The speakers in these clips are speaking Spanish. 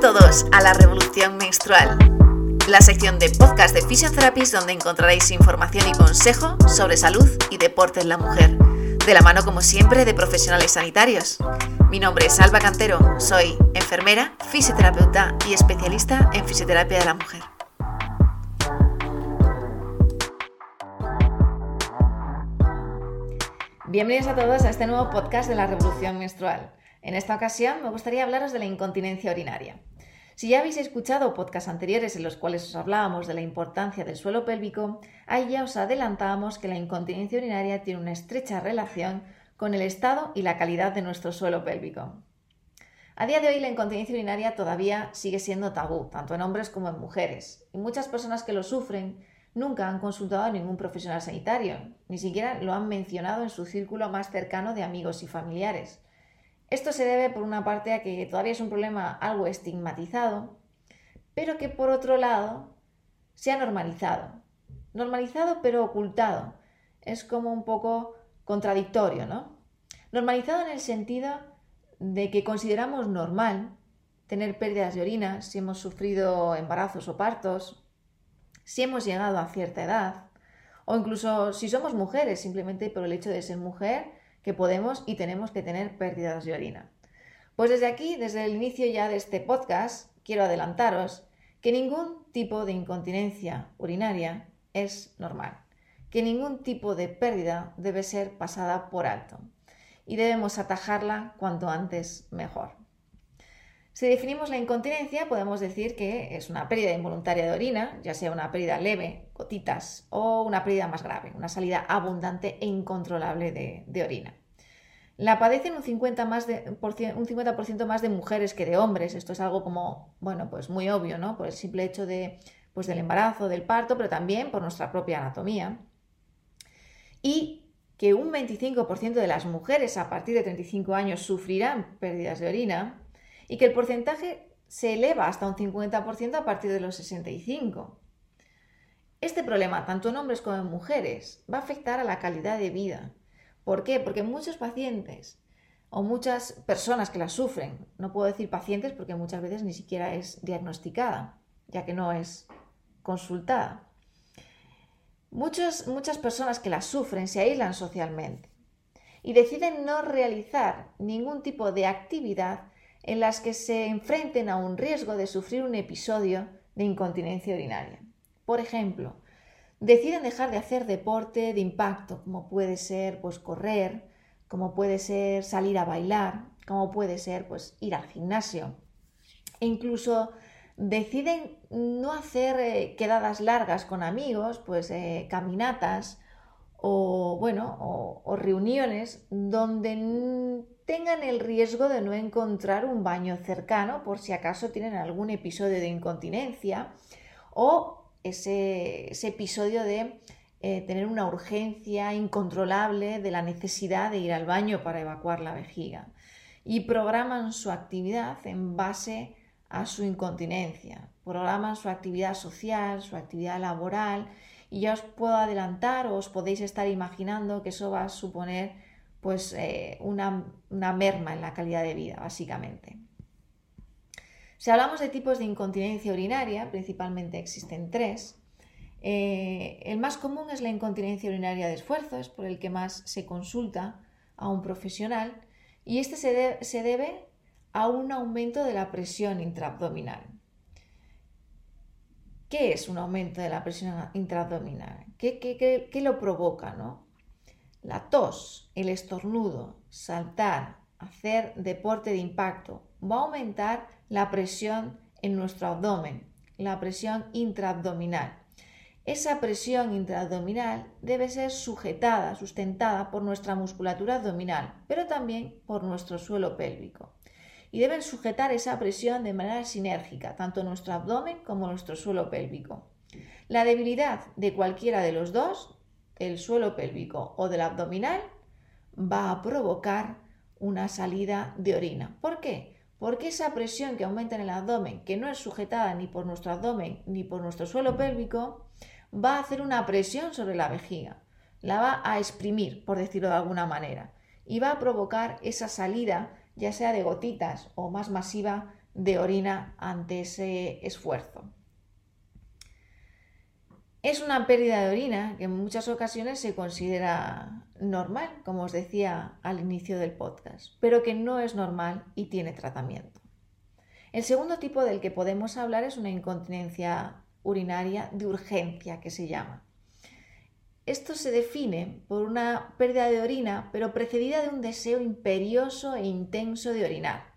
todos a la Revolución Menstrual, la sección de podcast de Physiotherapies donde encontraréis información y consejo sobre salud y deporte en la mujer, de la mano como siempre de profesionales sanitarios. Mi nombre es Alba Cantero, soy enfermera, fisioterapeuta y especialista en fisioterapia de la mujer. Bienvenidos a todos a este nuevo podcast de la Revolución Menstrual. En esta ocasión me gustaría hablaros de la incontinencia urinaria. Si ya habéis escuchado podcasts anteriores en los cuales os hablábamos de la importancia del suelo pélvico, ahí ya os adelantábamos que la incontinencia urinaria tiene una estrecha relación con el estado y la calidad de nuestro suelo pélvico. A día de hoy la incontinencia urinaria todavía sigue siendo tabú, tanto en hombres como en mujeres, y muchas personas que lo sufren nunca han consultado a ningún profesional sanitario, ni siquiera lo han mencionado en su círculo más cercano de amigos y familiares. Esto se debe, por una parte, a que todavía es un problema algo estigmatizado, pero que por otro lado se ha normalizado. Normalizado pero ocultado. Es como un poco contradictorio, ¿no? Normalizado en el sentido de que consideramos normal tener pérdidas de orina si hemos sufrido embarazos o partos, si hemos llegado a cierta edad, o incluso si somos mujeres, simplemente por el hecho de ser mujer que podemos y tenemos que tener pérdidas de orina. Pues desde aquí, desde el inicio ya de este podcast, quiero adelantaros que ningún tipo de incontinencia urinaria es normal, que ningún tipo de pérdida debe ser pasada por alto y debemos atajarla cuanto antes mejor. Si definimos la incontinencia, podemos decir que es una pérdida involuntaria de orina, ya sea una pérdida leve, gotitas, o una pérdida más grave, una salida abundante e incontrolable de, orina. La padecen un 50%, más de, un 50 más de mujeres que de hombres. Esto es algo como, bueno, pues muy obvio, ¿no? Por el simple hecho de, pues del embarazo, del parto, pero también por nuestra propia anatomía. Y que un 25% de las mujeres a partir de 35 años sufrirán pérdidas de orina y que el porcentaje se eleva hasta un 50% a partir de los 65. Este problema, tanto en hombres como en mujeres, va a afectar a la calidad de vida. ¿Por qué? Porque muchos pacientes o muchas personas que la sufren, no puedo decir pacientes porque muchas veces ni siquiera es diagnosticada, ya que no es consultada. Muchas, muchas personas que la sufren se aíslan socialmente y deciden no realizar ningún tipo de actividad en las que se enfrenten a un riesgo de sufrir un episodio de incontinencia urinaria. Por ejemplo, deciden dejar de hacer deporte de impacto, como puede ser pues correr, como puede ser salir a bailar, como puede ser pues ir al gimnasio. E incluso deciden no hacer eh, quedadas largas con amigos, pues eh, caminatas o bueno, o reuniones donde tengan el riesgo de no encontrar un baño cercano por si acaso tienen algún episodio de incontinencia o ese, episodio de eh, tener una urgencia incontrolable de la necesidad de ir al baño para evacuar la vejiga. Y programan su actividad en base a su incontinencia, programan su actividad social, su actividad laboral y ya os puedo adelantar o os podéis estar imaginando que eso va a suponer pues eh, una, merma en la calidad de vida, básicamente. Si hablamos de tipos de incontinencia urinaria, principalmente existen tres. Eh, el más común es la incontinencia urinaria de esfuerzo, es por el que más se consulta a un profesional, y este se, debe a un aumento de la presión intraabdominal. ¿Qué es un aumento de la presión intraabdominal? ¿Qué, lo provoca? ¿no? La tos, el estornudo, saltar, hacer deporte de impacto va a aumentar la presión en nuestro abdomen, la presión intraabdominal. Esa presión intraabdominal debe ser sujetada, sustentada por nuestra musculatura abdominal, pero también por nuestro suelo pélvico. Y deben sujetar esa presión de manera sinérgica, tanto nuestro abdomen como nuestro suelo pélvico. La debilidad de cualquiera de los dos el suelo pélvico o del abdominal, va a provocar una salida de orina. ¿Por qué? Porque esa presión que aumenta en el abdomen, que no es sujetada ni por nuestro abdomen ni por nuestro suelo pélvico, va a hacer una presión sobre la vejiga. La va a exprimir, por decirlo de alguna manera, y va a provocar esa salida, ya sea de gotitas o más masiva, de orina ante ese esfuerzo. Es una pérdida de orina que en muchas ocasiones se considera normal, como os decía al inicio del podcast, pero que no es normal y tiene tratamiento. El segundo tipo del que podemos hablar es una incontinencia urinaria de urgencia, que se llama. Esto se define por una pérdida de orina, pero precedida de un deseo imperioso e intenso de orinar.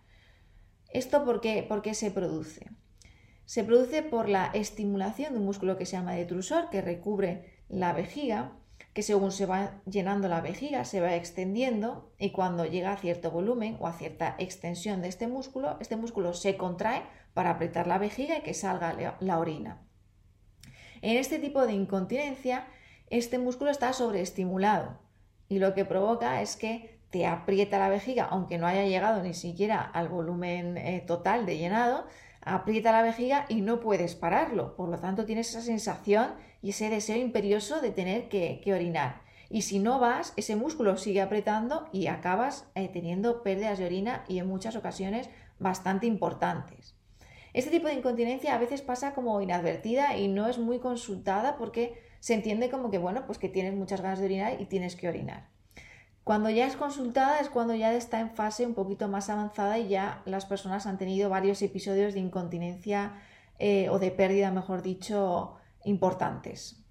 ¿Esto por qué, por qué se produce? Se produce por la estimulación de un músculo que se llama detrusor, que recubre la vejiga, que según se va llenando la vejiga se va extendiendo y cuando llega a cierto volumen o a cierta extensión de este músculo, este músculo se contrae para apretar la vejiga y que salga la orina. En este tipo de incontinencia, este músculo está sobreestimulado y lo que provoca es que te aprieta la vejiga, aunque no haya llegado ni siquiera al volumen eh, total de llenado, aprieta la vejiga y no puedes pararlo. Por lo tanto, tienes esa sensación y ese deseo imperioso de tener que, orinar. Y si no vas, ese músculo sigue apretando y acabas eh, teniendo pérdidas de orina y en muchas ocasiones bastante importantes. Este tipo de incontinencia a veces pasa como inadvertida y no es muy consultada porque se entiende como que, bueno, pues que tienes muchas ganas de orinar y tienes que orinar. Cuando ya es consultada es cuando ya está en fase un poquito más avanzada y ya las personas han tenido varios episodios de incontinencia eh, o de pérdida, mejor dicho, importantes.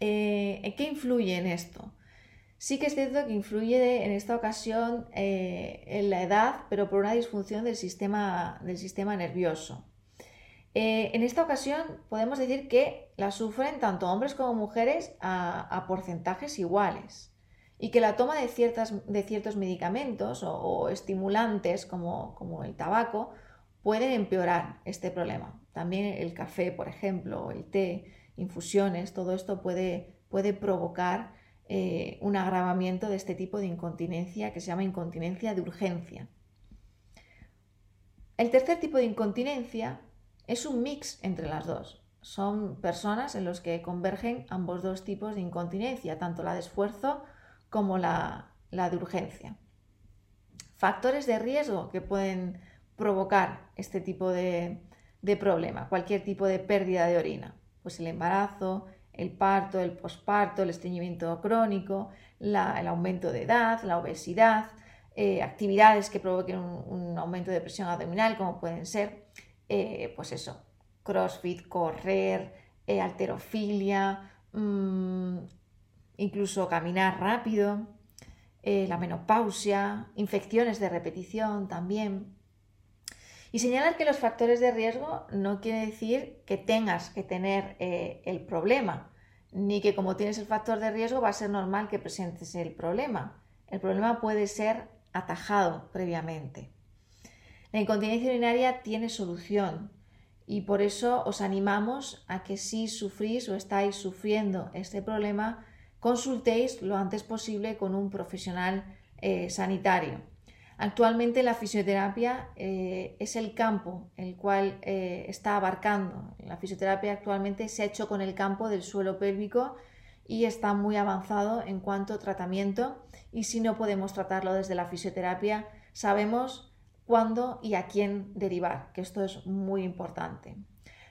Eh, ¿Qué influye en esto? Sí que es cierto que influye en esta ocasión eh, en la edad, pero por una disfunción del sistema, del sistema nervioso. en esta ocasión podemos decir que la sufren tanto hombres como mujeres a porcentajes iguales y que la toma de, de ciertos medicamentos o, estimulantes como, como, el tabaco pueden empeorar este problema. También el café, por ejemplo, el té, infusiones, todo esto puede, puede provocar eh, un agravamiento de este tipo de incontinencia que se llama incontinencia de urgencia. El tercer tipo de incontinencia es un mix entre las dos. Son personas en los que convergen ambos dos tipos de incontinencia, tanto la de esfuerzo como la, de urgencia. Factores de riesgo que pueden provocar este tipo de, problema, cualquier tipo de pérdida de orina, pues el embarazo, el parto, el posparto, el estreñimiento crónico, el aumento de edad, la obesidad, eh, actividades que provoquen un, aumento de presión abdominal, como pueden ser, eh, pues eso, crossfit, correr, eh, alterofilia, mm, incluso caminar rápido, eh, la menopausia, infecciones de repetición también. Y señalar que los factores de riesgo no quiere decir que tengas que tener eh, el problema, ni que como tienes el factor de riesgo va a ser normal que presentes el problema. El problema puede ser atajado previamente. La incontinencia urinaria tiene solución y por eso os animamos a que si sufrís o estáis sufriendo este problema, consultéis lo antes posible con un profesional eh, sanitario. Actualmente la fisioterapia eh, es el campo el cual eh, está abarcando. La fisioterapia actualmente se ha hecho con el campo del suelo pélvico y está muy avanzado en cuanto a tratamiento y si no podemos tratarlo desde la fisioterapia sabemos cuándo y a quién derivar, que esto es muy importante.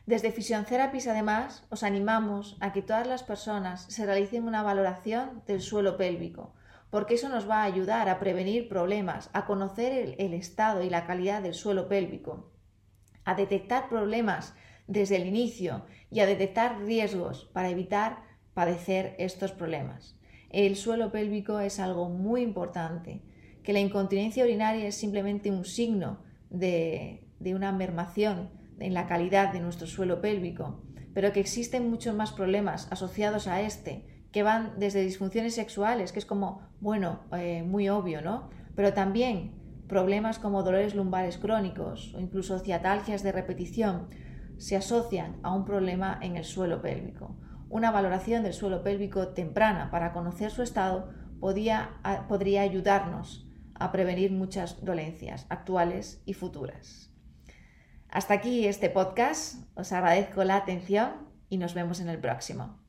Desde Fusion Therapies, además, os animamos a que todas las personas se realicen una valoración del suelo pélvico, porque eso nos va a ayudar a prevenir problemas, a conocer el, estado y la calidad del suelo pélvico, a detectar problemas desde el inicio y a detectar riesgos para evitar padecer estos problemas. El suelo pélvico es algo muy importante, que la incontinencia urinaria es simplemente un signo de, de una mermación en la calidad de nuestro suelo pélvico, pero que existen muchos más problemas asociados a este, que van desde disfunciones sexuales, que es como, bueno, eh, muy obvio, ¿no? Pero también problemas como dolores lumbares crónicos o incluso ciatalgias de repetición se asocian a un problema en el suelo pélvico. Una valoración del suelo pélvico temprana para conocer su estado podría ayudarnos a prevenir muchas dolencias actuales y futuras. Hasta aquí este podcast, os agradezco la atención y nos vemos en el próximo.